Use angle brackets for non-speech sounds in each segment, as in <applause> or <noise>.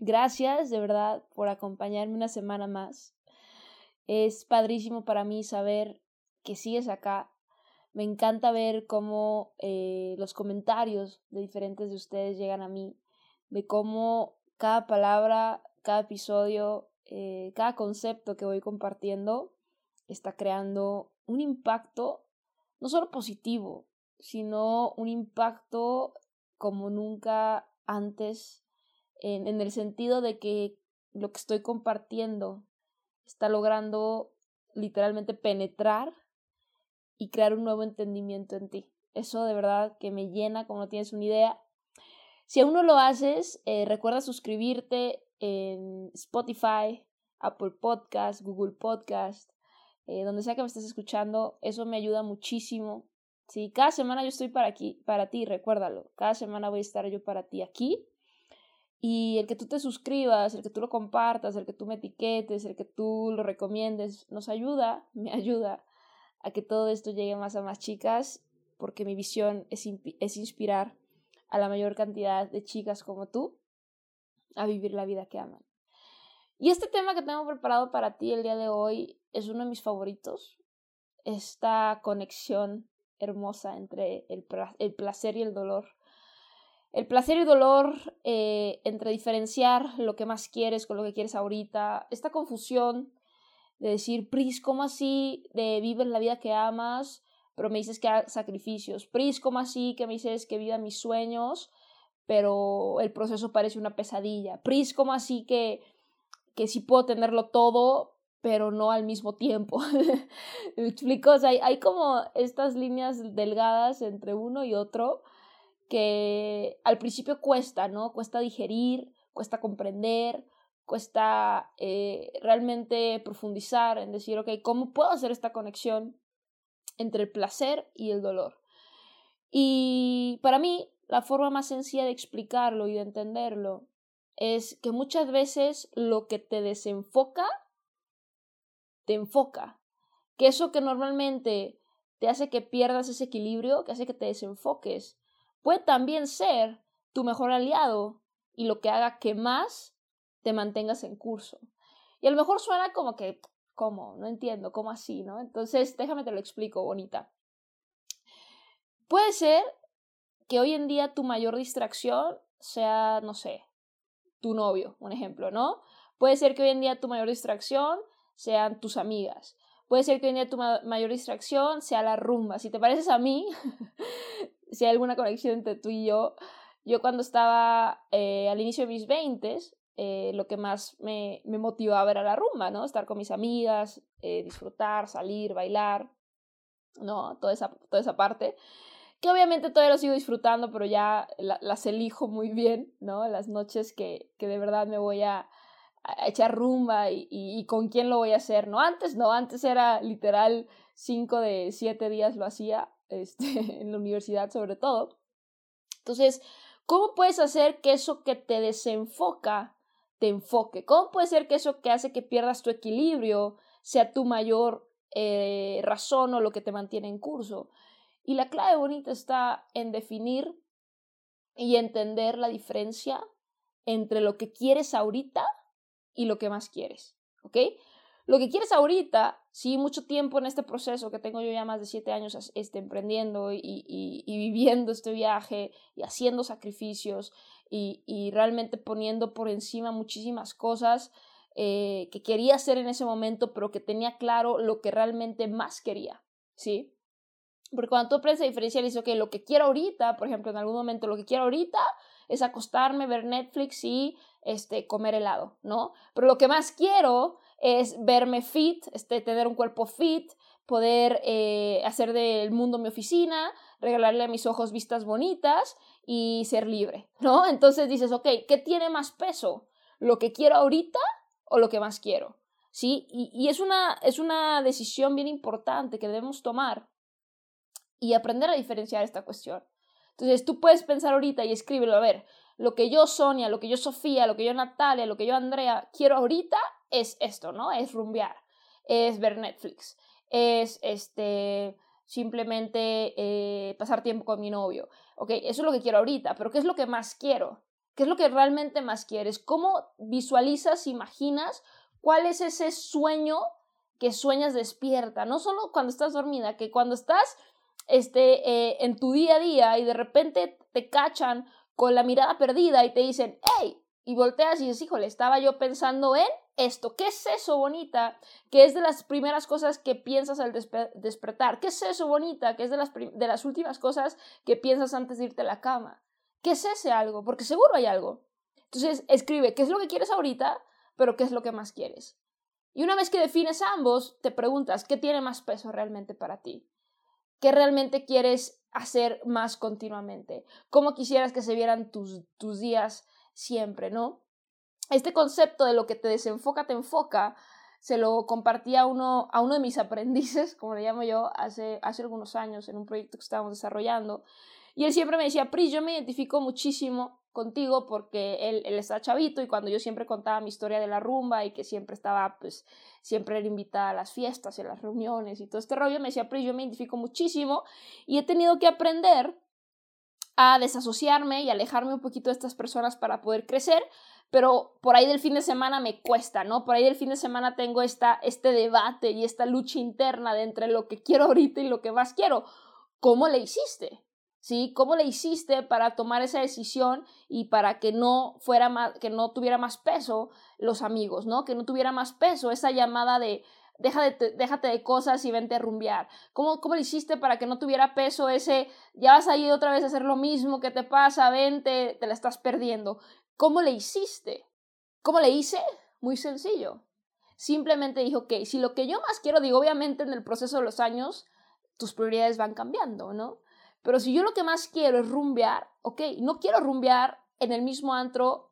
Gracias de verdad por acompañarme una semana más. Es padrísimo para mí saber que sigues acá. Me encanta ver cómo eh, los comentarios de diferentes de ustedes llegan a mí, de cómo cada palabra, cada episodio, eh, cada concepto que voy compartiendo está creando un impacto no solo positivo, sino un impacto como nunca antes en, el sentido de que lo que estoy compartiendo está logrando literalmente penetrar y crear un nuevo entendimiento en ti. Eso de verdad que me llena como no tienes una idea. Si aún no lo haces, eh, recuerda suscribirte en Spotify, Apple Podcast, Google Podcast, eh, donde sea que me estés escuchando. Eso me ayuda muchísimo. Sí, cada semana yo estoy para aquí, para ti, recuérdalo. Cada semana voy a estar yo para ti aquí y el que tú te suscribas, el que tú lo compartas, el que tú me etiquetes, el que tú lo recomiendes, nos ayuda, <laughs> me ayuda a que todo esto llegue más a más chicas, porque mi visión es, es inspirar a la mayor cantidad de chicas como tú a vivir la vida que aman. Y este tema que tengo preparado para ti el día de hoy es uno de mis favoritos. Esta conexión hermosa entre el, el placer y el dolor el placer y dolor eh, entre diferenciar lo que más quieres con lo que quieres ahorita, esta confusión de decir, Pris, ¿cómo así de vives la vida que amas, pero me dices que hagas sacrificios? Pris, ¿cómo así que me dices que viva mis sueños, pero el proceso parece una pesadilla? Pris, ¿cómo así que, que sí puedo tenerlo todo, pero no al mismo tiempo? <laughs> ¿Me explico? O sea, hay, hay como estas líneas delgadas entre uno y otro que al principio cuesta, ¿no? Cuesta digerir, cuesta comprender, cuesta eh, realmente profundizar en decir, ok, ¿cómo puedo hacer esta conexión entre el placer y el dolor? Y para mí, la forma más sencilla de explicarlo y de entenderlo es que muchas veces lo que te desenfoca, te enfoca. Que eso que normalmente te hace que pierdas ese equilibrio, que hace que te desenfoques, puede también ser tu mejor aliado y lo que haga que más te mantengas en curso. Y a lo mejor suena como que, ¿cómo? No entiendo, ¿cómo así? ¿no? Entonces, déjame te lo explico, bonita. Puede ser que hoy en día tu mayor distracción sea, no sé, tu novio, un ejemplo, ¿no? Puede ser que hoy en día tu mayor distracción sean tus amigas. Puede ser que hoy en día tu mayor distracción sea la rumba. Si te pareces a mí, <laughs> si hay alguna conexión entre tú y yo, yo cuando estaba eh, al inicio de mis 20, eh, lo que más me, me, motivaba era la rumba, ¿no? Estar con mis amigas, eh, disfrutar, salir, bailar, ¿no? Toda esa, toda esa parte. Que obviamente todavía lo sigo disfrutando, pero ya las elijo muy bien, ¿no? Las noches que, que de verdad me voy a, a echar rumba y, y, y, con quién lo voy a hacer, ¿no? Antes no, antes era literal cinco de siete días lo hacía, este, <laughs> en la universidad sobre todo. Entonces, ¿cómo puedes hacer que eso que te desenfoca te enfoque? ¿Cómo puede ser que eso que hace que pierdas tu equilibrio sea tu mayor eh, razón o lo que te mantiene en curso? Y la clave bonita está en definir y entender la diferencia entre lo que quieres ahorita y lo que más quieres, ¿ok? Lo que quieres ahorita, sí, mucho tiempo en este proceso que tengo yo ya más de siete años este, emprendiendo y, y, y viviendo este viaje y haciendo sacrificios y, y, realmente poniendo por encima muchísimas cosas eh, que quería hacer en ese momento, pero que tenía claro lo que realmente más quería, ¿sí? Porque cuando tú aprendes a diferenciar, dices, ok, lo que quiero ahorita, por ejemplo, en algún momento, lo que quiero ahorita es acostarme, ver Netflix y este, comer helado, ¿no? Pero lo que más quiero es verme fit, este, tener un cuerpo fit, poder eh, hacer del mundo mi oficina, regalarle a mis ojos vistas bonitas y ser libre, ¿no? Entonces dices, ok, ¿qué tiene más peso? ¿Lo que quiero ahorita o lo que más quiero? ¿Sí? Y, y es, una, es una decisión bien importante que debemos tomar y aprender a diferenciar esta cuestión. Entonces tú puedes pensar ahorita y escríbelo, a ver, lo que yo Sonia, lo que yo Sofía, lo que yo Natalia, lo que yo Andrea quiero ahorita es esto, ¿no? Es rumbear, es ver Netflix, es este simplemente eh, pasar tiempo con mi novio. Ok, eso es lo que quiero ahorita, pero ¿qué es lo que más quiero? ¿Qué es lo que realmente más quieres? ¿Cómo visualizas, imaginas cuál es ese sueño que sueñas despierta? No solo cuando estás dormida, que cuando estás este, eh, en tu día a día y de repente te cachan con la mirada perdida y te dicen, hey, y volteas y dices, híjole, estaba yo pensando en esto. ¿Qué es eso, bonita? Que es de las primeras cosas que piensas al despertar. ¿Qué es eso, bonita? Que es de las, de las últimas cosas que piensas antes de irte a la cama. ¿Qué es ese algo? Porque seguro hay algo. Entonces, escribe qué es lo que quieres ahorita, pero qué es lo que más quieres. Y una vez que defines ambos, te preguntas, ¿qué tiene más peso realmente para ti? ¿Qué realmente quieres hacer más continuamente? ¿Cómo quisieras que se vieran tus, tus días siempre, no? Este concepto de lo que te desenfoca, te enfoca, se lo compartí a uno, a uno de mis <laughs> aprendices, como le llamo yo, hace, hace algunos años en un proyecto que estábamos desarrollando. Y él siempre me decía, Pris, yo me identifico muchísimo contigo porque él, él está chavito y cuando yo siempre contaba mi historia de la rumba y que siempre estaba, pues, siempre era invitada a las fiestas y las reuniones y todo este rollo, me decía, Pris, yo me identifico muchísimo y he tenido que aprender a desasociarme y alejarme un poquito de estas personas para poder crecer, pero por ahí del fin de semana me cuesta, ¿no? Por ahí del fin de semana tengo esta, este debate y esta lucha interna de entre lo que quiero ahorita y lo que más quiero. ¿Cómo le hiciste? ¿sí? ¿Cómo le hiciste para tomar esa decisión y para que no fuera más, que no tuviera más peso los amigos, ¿no? Que no tuviera más peso esa llamada de, Deja de déjate de cosas y vente a rumbear. ¿Cómo, ¿Cómo le hiciste para que no tuviera peso ese, ya vas a ir otra vez a hacer lo mismo, ¿qué te pasa? Vente, te la estás perdiendo. ¿Cómo le hiciste? ¿Cómo le hice? Muy sencillo. Simplemente dijo, ok, si lo que yo más quiero, digo, obviamente en el proceso de los años, tus prioridades van cambiando, ¿no? Pero si yo lo que más quiero es rumbear, ok, no quiero rumbear en el mismo antro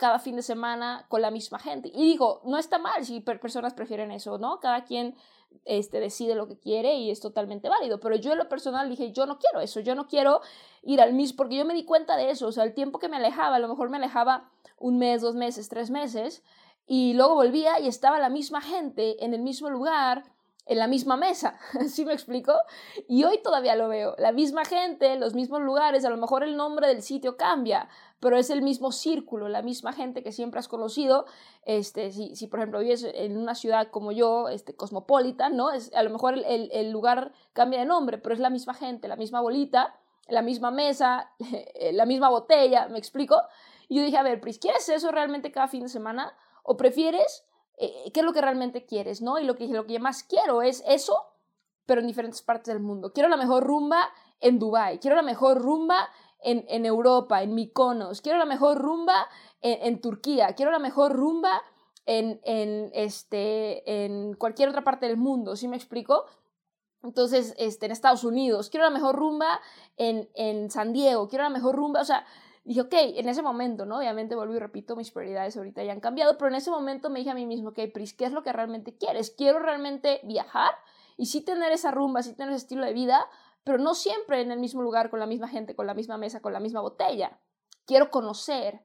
cada fin de semana con la misma gente. Y digo, no está mal si personas prefieren eso, ¿no? Cada quien este, decide lo que quiere y es totalmente válido. Pero yo en lo personal dije, yo no quiero eso, yo no quiero ir al mismo, porque yo me di cuenta de eso, o sea, el tiempo que me alejaba, a lo mejor me alejaba un mes, dos meses, tres meses, y luego volvía y estaba la misma gente en el mismo lugar, en la misma mesa, <laughs> ¿sí me explico? Y hoy todavía lo veo, la misma gente, los mismos lugares, a lo mejor el nombre del sitio cambia, pero es el mismo círculo, la misma gente que siempre has conocido, este, si, si por ejemplo vives en una ciudad como yo, este, cosmopolita, ¿no? Es, a lo mejor el, el lugar cambia de nombre, pero es la misma gente, la misma bolita, la misma mesa, <laughs> la misma botella, ¿me explico? Y yo dije, a ver, Pris, ¿quieres eso realmente cada fin de semana? ¿O prefieres eh, qué es lo que realmente quieres, ¿no? Y lo que, lo que más quiero es eso, pero en diferentes partes del mundo. Quiero la mejor rumba en Dubai, quiero la mejor rumba en, en Europa, en Mykonos, quiero la mejor rumba en, Turquía, quiero la mejor rumba en, en, este, en cualquier otra parte del mundo, ¿sí me explico? Entonces, este, en Estados Unidos, quiero la mejor rumba en, en San Diego, quiero la mejor rumba, o sea, dije, ok, en ese momento, ¿no? Obviamente vuelvo y repito, mis prioridades ahorita ya han cambiado, pero en ese momento me dije a mí mismo, ok, Pris, ¿qué es lo que realmente quieres? Quiero realmente viajar y sí tener esa rumba, sí tener ese estilo de vida, pero no siempre en el mismo lugar, con la misma gente, con la misma mesa, con la misma botella. Quiero conocer,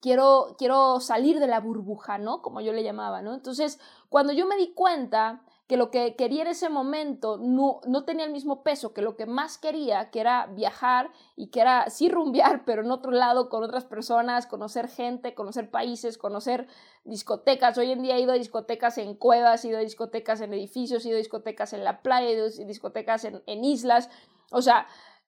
quiero, quiero salir de la burbuja, ¿no? Como yo le llamaba, ¿no? Entonces, cuando yo me di cuenta que lo que quería en ese momento no, no tenía el mismo peso que lo que más quería, que era viajar y que era sí rumbear, pero en otro lado con otras personas, conocer gente, conocer países, conocer discotecas. Hoy en día he ido a discotecas en cuevas, he ido a discotecas en edificios, he ido a discotecas en la playa, he ido a discotecas en, en islas. O sea,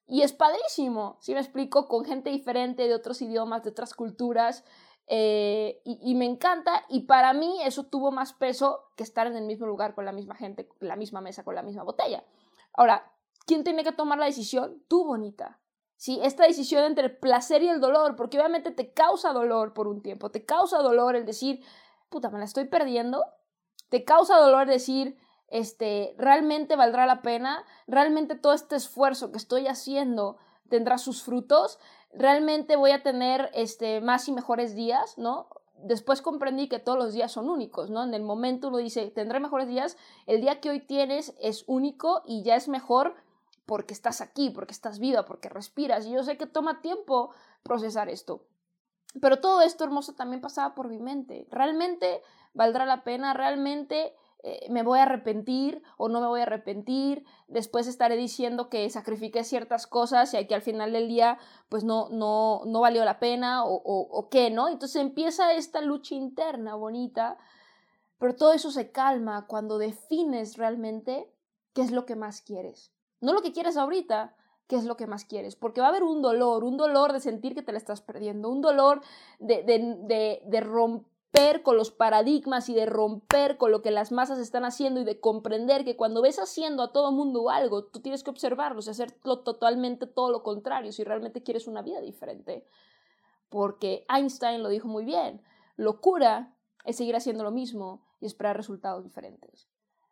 y es padrísimo, si me explico, con gente diferente de otros idiomas, de otras culturas. Eh, y, me encanta y para mí eso tuvo más peso que estar en el mismo lugar con la misma gente, la misma mesa, con la misma botella. Ahora, ¿quién tiene que tomar la decisión? Tú, bonita. ¿Sí? Esta decisión entre el placer y el dolor, porque obviamente te causa dolor por un tiempo, te causa dolor el decir, puta, me la estoy perdiendo, te causa dolor decir, este, realmente valdrá la pena, realmente todo este esfuerzo que estoy haciendo tendrá sus frutos, realmente voy a tener este, más y mejores días, ¿no? Después comprendí que todos los días son únicos, ¿no? En el momento uno dice, tendré mejores días, el día que hoy tienes es único y ya es mejor porque estás aquí, porque estás viva, porque respiras. Y yo sé que toma tiempo procesar esto. Pero todo esto hermoso también pasaba por mi mente. ¿Realmente valdrá la pena? ¿Realmente eh, me voy a arrepentir o no me voy a arrepentir, después estaré diciendo que sacrifiqué ciertas cosas y que al final del día pues no, no, no valió la pena o, o, o qué, ¿no? Entonces empieza esta lucha interna bonita, pero todo eso se calma cuando defines realmente qué es lo que más quieres. No lo que quieres ahorita, qué es lo que más quieres, porque va a haber un dolor, un dolor de sentir que te la estás perdiendo, un dolor de, de, de, de romper con los paradigmas y de romper con lo que las masas están haciendo y de comprender que cuando ves haciendo a todo mundo algo, tú tienes que observarlos y hacerlo totalmente todo lo contrario si realmente quieres una vida diferente. Porque Einstein lo dijo muy bien, locura es seguir haciendo lo mismo y esperar resultados diferentes.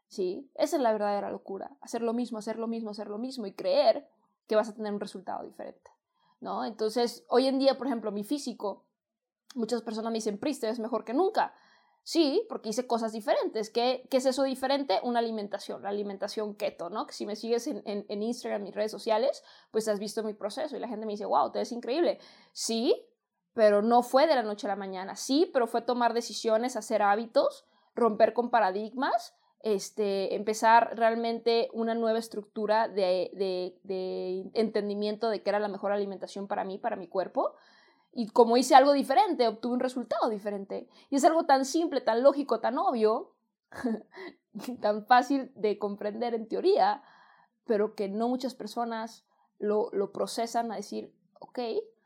¿Sí? Esa es la verdadera locura, hacer lo mismo, hacer lo mismo, hacer lo mismo y creer que vas a tener un resultado diferente. ¿No? Entonces, hoy en día, por ejemplo, mi físico, Muchas personas me dicen, Priste, es mejor que nunca. Sí, porque hice cosas diferentes. ¿Qué, ¿Qué, es eso diferente? Una alimentación, la alimentación keto, ¿no? Que si me sigues en, en, en, Instagram, mis redes sociales, pues has visto mi proceso y la gente me dice, wow, te ves increíble. Sí, pero no fue de la noche a la mañana. Sí, pero fue tomar decisiones, hacer hábitos, romper con paradigmas, este, empezar realmente una nueva estructura de, de, de entendimiento de qué era la mejor alimentación para mí, para mi cuerpo. Y como hice algo diferente, obtuve un resultado diferente. Y es algo tan simple, tan lógico, tan obvio, <laughs> tan fácil de comprender en teoría, pero que no muchas personas lo, lo procesan a decir, ok,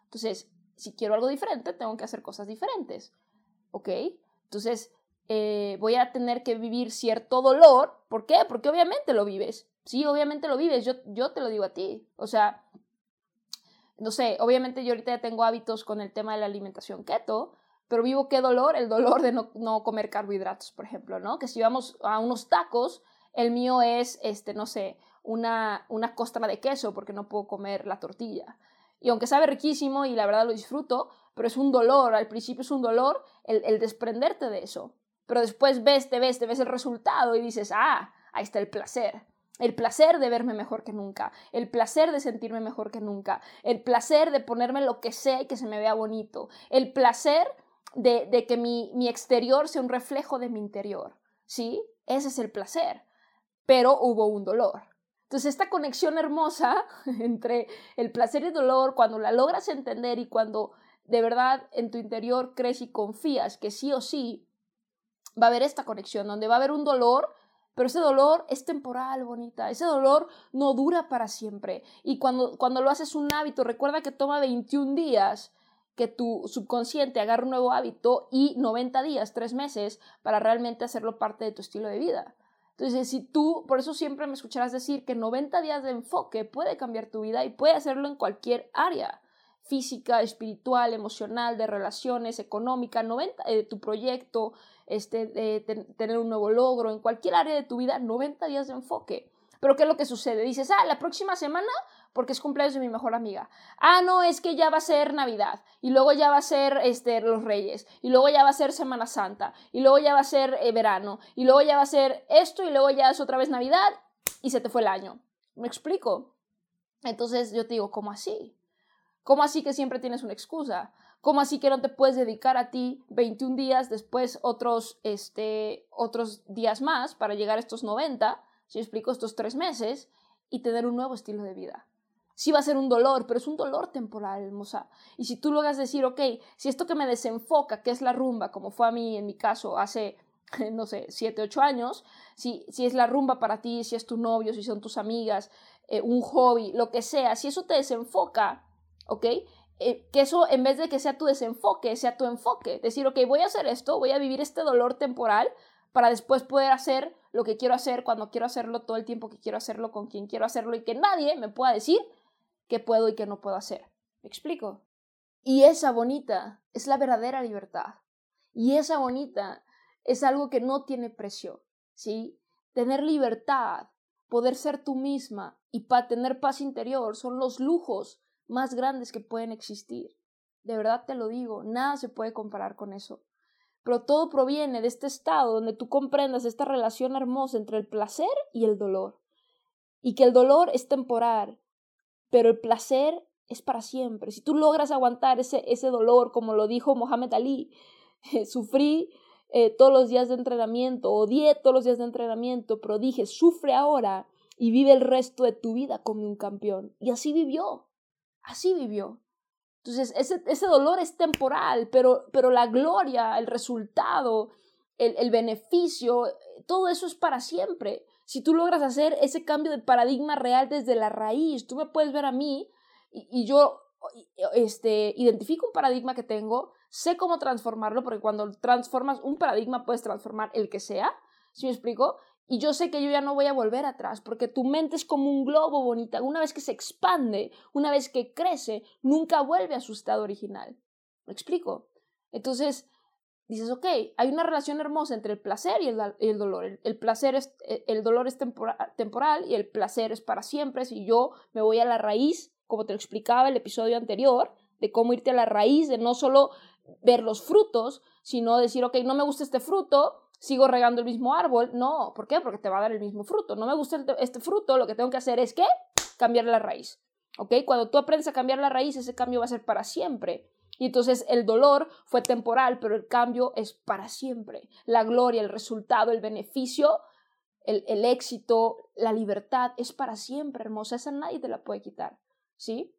entonces, si quiero algo diferente, tengo que hacer cosas diferentes. ¿Ok? Entonces, eh, voy a tener que vivir cierto dolor. ¿Por qué? Porque obviamente lo vives. Sí, obviamente lo vives. Yo, yo te lo digo a ti. O sea, no sé, obviamente yo ahorita ya tengo hábitos con el tema de la alimentación keto, pero vivo qué dolor, el dolor de no, comer carbohidratos, por ejemplo, ¿no? Que si vamos a unos tacos, el mío es, este, no sé, una, una costra de queso porque no puedo comer la tortilla. Y aunque sabe riquísimo y la verdad lo disfruto, pero es un dolor, al principio es un dolor el, el desprenderte de eso. Pero después ves, te ves, te ves el resultado y dices, ah, ahí está el placer el placer de verme mejor que nunca, el placer de sentirme mejor que nunca, el placer de ponerme lo que y que se me vea bonito, el placer de, de que mi, mi exterior sea un reflejo de mi interior, ¿sí? Ese es el placer, pero hubo un dolor. Entonces, esta conexión hermosa <laughs> entre el placer y el dolor, cuando la logras entender y cuando de verdad en tu interior crees y confías que sí o sí va a haber esta conexión, donde va a haber un dolor, pero ese dolor es temporal, bonita. Ese dolor no dura para siempre. Y cuando, cuando lo haces un hábito, recuerda que toma 21 días que tu subconsciente agarre un nuevo hábito y 90 días, 3 meses, para realmente hacerlo parte de tu estilo de vida. Entonces, si tú, por eso siempre me escucharás decir que 90 días de enfoque puede cambiar tu vida y puede hacerlo en cualquier área física, espiritual, emocional, de relaciones, económica, 90, de tu proyecto, este, tener un nuevo logro, en cualquier área de tu vida, 90 días de enfoque. Pero ¿qué es lo que sucede? Dices, ah, la próxima semana, porque es cumpleaños de mi mejor amiga. Ah, no, es que ya va a ser Navidad, y luego ya va a ser este, los Reyes, y luego ya va a ser Semana Santa, y luego ya va a ser eh, verano, y luego ya va a ser esto, y luego ya es otra vez Navidad, y se te fue el año. ¿Me explico? Entonces yo te digo, ¿cómo así? ¿Cómo así que siempre tienes una excusa? ¿Cómo así que no te puedes dedicar a ti 21 días, después otros, este, otros días más para llegar a estos 90, si explico, estos tres meses, y tener un nuevo estilo de vida? Sí va a ser un dolor, pero es un dolor temporal, hermosa. Y si tú logras decir, ok, si esto que me desenfoca, que es la rumba, como fue a mí en mi caso hace, <laughs> no sé, 7, 8 años, si, si es la rumba para ti, si es tu novio, si son tus amigas, eh, un hobby, lo que sea, si eso te desenfoca, ¿ok? Eh, que eso en vez de que sea tu desenfoque, sea tu enfoque. Decir, ok, voy a hacer esto, voy a vivir este dolor temporal para después poder hacer lo que quiero hacer cuando quiero hacerlo, todo el tiempo que quiero hacerlo, con quien quiero hacerlo y que nadie me pueda decir qué puedo y qué no puedo hacer. ¿Me explico? Y esa bonita es la verdadera libertad. Y esa bonita es algo que no tiene precio, ¿sí? Tener libertad, poder ser tú misma y para tener paz interior son los lujos más grandes que pueden existir. De verdad te lo digo, nada se puede comparar con eso. Pero todo proviene de este estado donde tú comprendas esta relación hermosa entre el placer y el dolor. Y que el dolor es temporal, pero el placer es para siempre. Si tú logras aguantar ese, ese dolor, como lo dijo Mohamed Ali, <laughs> sufrí eh, todos los días de entrenamiento, odié todos los días de entrenamiento, pero dije, sufre ahora y vive el resto de tu vida como un campeón. Y así vivió, así vivió. Entonces, ese, ese dolor es temporal, pero, pero la gloria, el resultado, el, el beneficio, todo eso es para siempre. Si tú logras hacer ese cambio de paradigma real desde la raíz, tú me puedes ver a mí y, y yo este, identifico un paradigma que tengo, sé cómo transformarlo, porque cuando transformas un paradigma puedes transformar el que sea, ¿sí me explico? Y yo sé que yo ya no voy a volver atrás, porque tu mente es como un globo bonita. Una vez que se expande, una vez que crece, nunca vuelve a su estado original. ¿Me explico? Entonces, dices, ok, hay una relación hermosa entre el placer y el, dolor. El, placer es, e, el dolor es temporal y el placer es para siempre. Si yo me voy a la raíz, como te lo explicaba el episodio anterior, de cómo irte a la raíz, de no solo ver los frutos, sino decir, ok, no me gusta este fruto, sigo regando el mismo árbol. No, ¿por qué? Porque te va a dar el mismo fruto. No me gusta este fruto, lo que tengo que hacer es que cambiar la raíz. ¿Ok? Cuando tú aprendes a cambiar la raíz, ese cambio va a ser para siempre. Y entonces el dolor fue temporal, pero el cambio es para siempre. La gloria, el resultado, el beneficio, el, el éxito, la libertad es para siempre, hermosa. Esa nadie te la puede quitar. ¿Sí?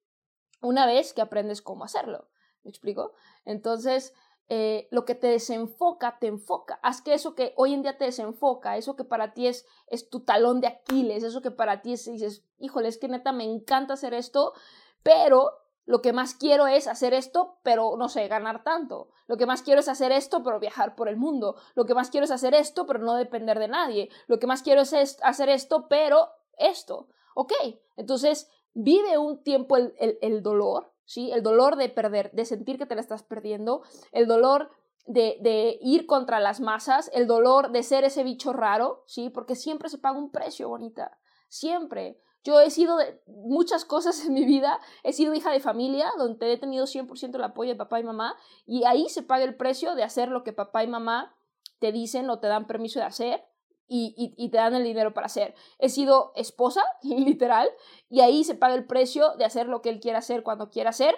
Una vez que aprendes cómo hacerlo. ¿Me explico? Entonces, eh, lo que te desenfoca, te enfoca. Haz que eso que hoy en día te desenfoca, eso que para ti es, es tu talón de Aquiles, eso que para ti es, dices, híjole, es que neta me encanta hacer esto, pero lo que más quiero es hacer esto, pero no sé, ganar tanto. Lo que más quiero es hacer esto, pero viajar por el mundo. Lo que más quiero es hacer esto, pero no depender de nadie. Lo que más quiero es hacer esto, pero esto. Ok, entonces vive un tiempo el, el dolor, ¿sí? El dolor de perder, de sentir que te la estás perdiendo, el dolor de, de, ir contra las masas, el dolor de ser ese bicho raro, ¿sí? Porque siempre se paga un precio, bonita, siempre. Yo he sido de muchas cosas <laughs> en mi vida, he sido hija de familia, donde he tenido 100% el apoyo de papá y mamá, y ahí se paga el precio de hacer lo que papá y mamá te dicen o te dan permiso de hacer, y, te dan el dinero para hacer. He sido esposa, <laughs> literal, y ahí se paga el precio de hacer lo que él quiera hacer cuando quiera hacer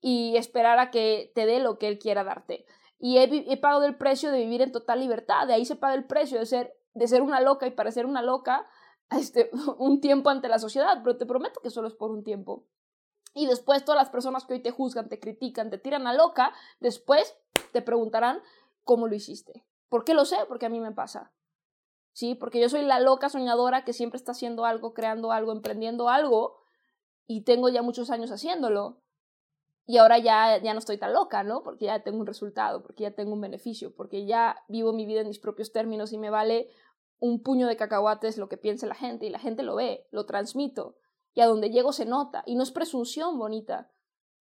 y esperar a que te dé lo que él quiera darte. Y he, pagado el precio de vivir en total libertad, de ahí se paga el precio de ser, de ser una loca y parecer una loca <laughs> este, un tiempo ante la sociedad, pero te prometo que solo es por un tiempo. Y después todas las personas que hoy te juzgan, te critican, te tiran a loca, después te preguntarán cómo lo hiciste. ¿Por qué lo sé? Porque a mí me pasa. ¿Sí? Porque yo soy la loca soñadora que siempre está haciendo algo, creando algo, emprendiendo algo y tengo ya muchos años haciéndolo. Y ahora ya, ya no estoy tan loca, ¿no? Porque ya tengo un resultado, porque ya tengo un beneficio, porque ya vivo mi vida en mis propios términos y me vale un puño de cacahuates lo que piense la gente y la gente lo ve, lo transmito y a donde llego se nota y no es presunción bonita,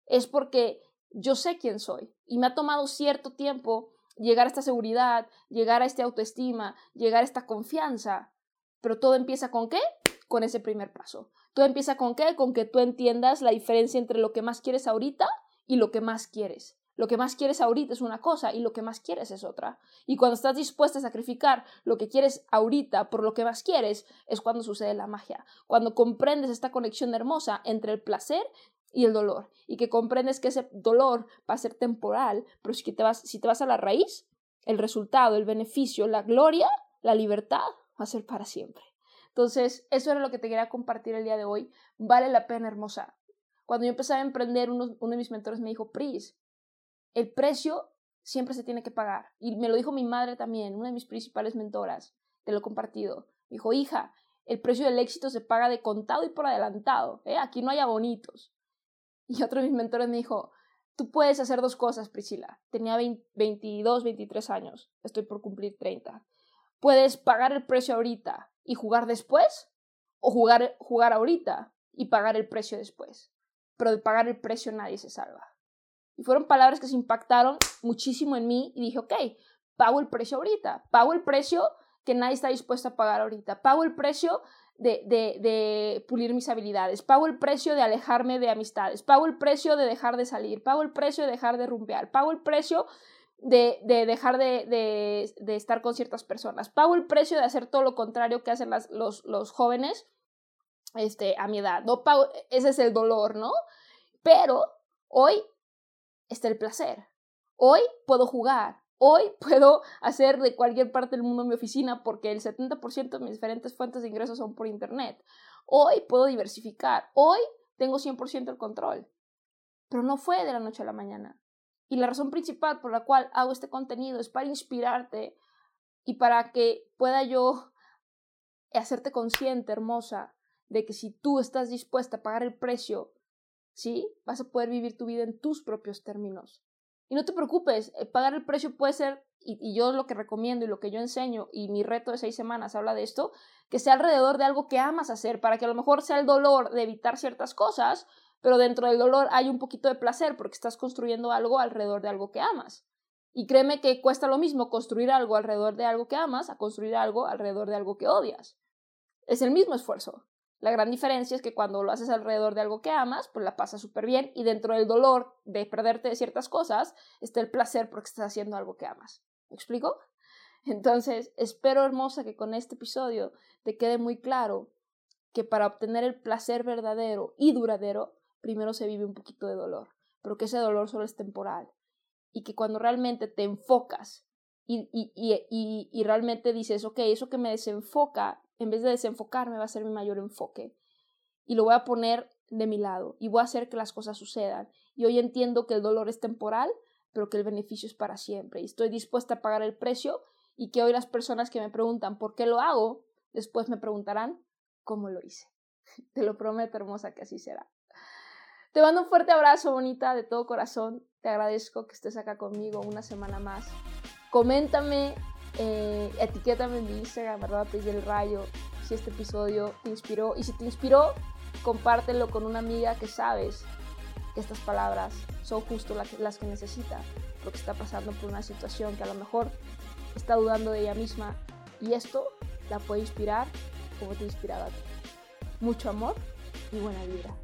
es porque yo sé quién soy y me ha tomado cierto tiempo llegar a esta seguridad, llegar a esta autoestima, llegar a esta confianza. Pero todo empieza con qué? Con ese primer paso. Todo empieza con qué? Con que tú entiendas la diferencia entre lo que más quieres ahorita y lo que más quieres. Lo que más quieres ahorita es una cosa y lo que más quieres es otra. Y cuando estás dispuesta a sacrificar lo que quieres ahorita por lo que más quieres, es cuando sucede la magia. Cuando comprendes esta conexión hermosa entre el placer y el dolor, y que comprendes que ese dolor va a ser temporal, pero si te vas, si te vas a la raíz, el resultado, el beneficio, la gloria, la libertad va a ser para siempre. Entonces, eso era lo que te quería compartir el día de hoy. Vale la pena, hermosa. Cuando yo empecé a emprender, uno, uno de mis mentores me dijo, Pris, el precio siempre se tiene que pagar. Y me lo dijo mi madre también, una de mis principales mentoras, te lo he compartido. Dijo, hija, el precio del éxito se paga de contado y por adelantado. ¿eh? Aquí no hay bonitos. Y otro de mis mentores me dijo, tú puedes hacer dos cosas, Priscila. Tenía 22, 23 años, estoy por cumplir 30. puedes pagar el precio ahorita y jugar después, o jugar, jugar ahorita y pagar el precio después. Pero de pagar el precio nadie se salva. Y fueron palabras que se impactaron muchísimo en mí y dije, ok, pago el precio ahorita, pago el precio que nadie está dispuesto a pagar ahorita, pago el precio de, de, de, pulir mis habilidades, pago el precio de alejarme de amistades, pago el precio de dejar de salir, pago el precio de dejar de rumbear, pago el precio de, de dejar de, estar con ciertas personas, pago el precio de hacer todo lo contrario que hacen las, los, los jóvenes este, a mi edad, no pago, ese es el dolor, ¿no? Pero hoy está el placer, hoy puedo jugar, Hoy <laughs> puedo hacer de cualquier parte del mundo mi oficina porque el 70% de mis diferentes fuentes de ingresos son por Internet. Hoy puedo diversificar. Hoy tengo 100% el control. Pero no fue de la noche a la mañana. Y la razón principal por la cual hago este contenido es para inspirarte y para que pueda yo <laughs> hacerte consciente, hermosa, de que si tú estás dispuesta a pagar el precio, ¿sí? Vas a poder vivir tu vida en tus propios términos. Y no te preocupes, eh, pagar el precio puede ser, y, yo lo que recomiendo y lo que yo enseño, y mi reto de seis semanas habla de esto, que sea alrededor de algo que amas hacer, para que a lo mejor sea el dolor de evitar ciertas cosas, pero dentro del dolor hay un poquito de placer porque estás construyendo algo alrededor de algo que amas. Y créeme que cuesta lo mismo construir algo alrededor de algo que amas a construir algo alrededor de algo que odias. Es el mismo esfuerzo. La gran diferencia es que cuando lo haces alrededor de algo que amas, pues la pasas súper bien y dentro del dolor de perderte de ciertas cosas está el placer porque estás haciendo algo que amas. ¿Me explico? <laughs> Entonces, espero hermosa que con este episodio te quede muy claro que para obtener el placer verdadero y duradero, primero se vive un poquito de dolor, pero que ese dolor solo es temporal y que cuando realmente te enfocas y, y, y, y realmente dices, ok, eso que me desenfoca en vez de desenfocarme, va a ser mi mayor enfoque. Y lo voy a poner de mi lado y voy a hacer que las cosas sucedan. Y hoy entiendo que el dolor es temporal, pero que el beneficio es para siempre. Y estoy dispuesta a pagar el precio y que hoy las personas que me preguntan por qué lo hago, después me preguntarán cómo lo hice. <laughs> Te lo prometo, hermosa, que así será. Te mando un fuerte abrazo, bonita, de todo corazón. Te agradezco que estés acá conmigo una semana más. Coméntame eh, etiquétame en mi Instagram, arroba del rayo, si este episodio te inspiró. Y si te inspiró, compártelo con una amiga que sabes que estas palabras son justo las que necesita, porque está pasando por una situación que a lo mejor está dudando de ella misma y esto la puede inspirar como te ha inspirado a ti. Mucho amor y buena vibra.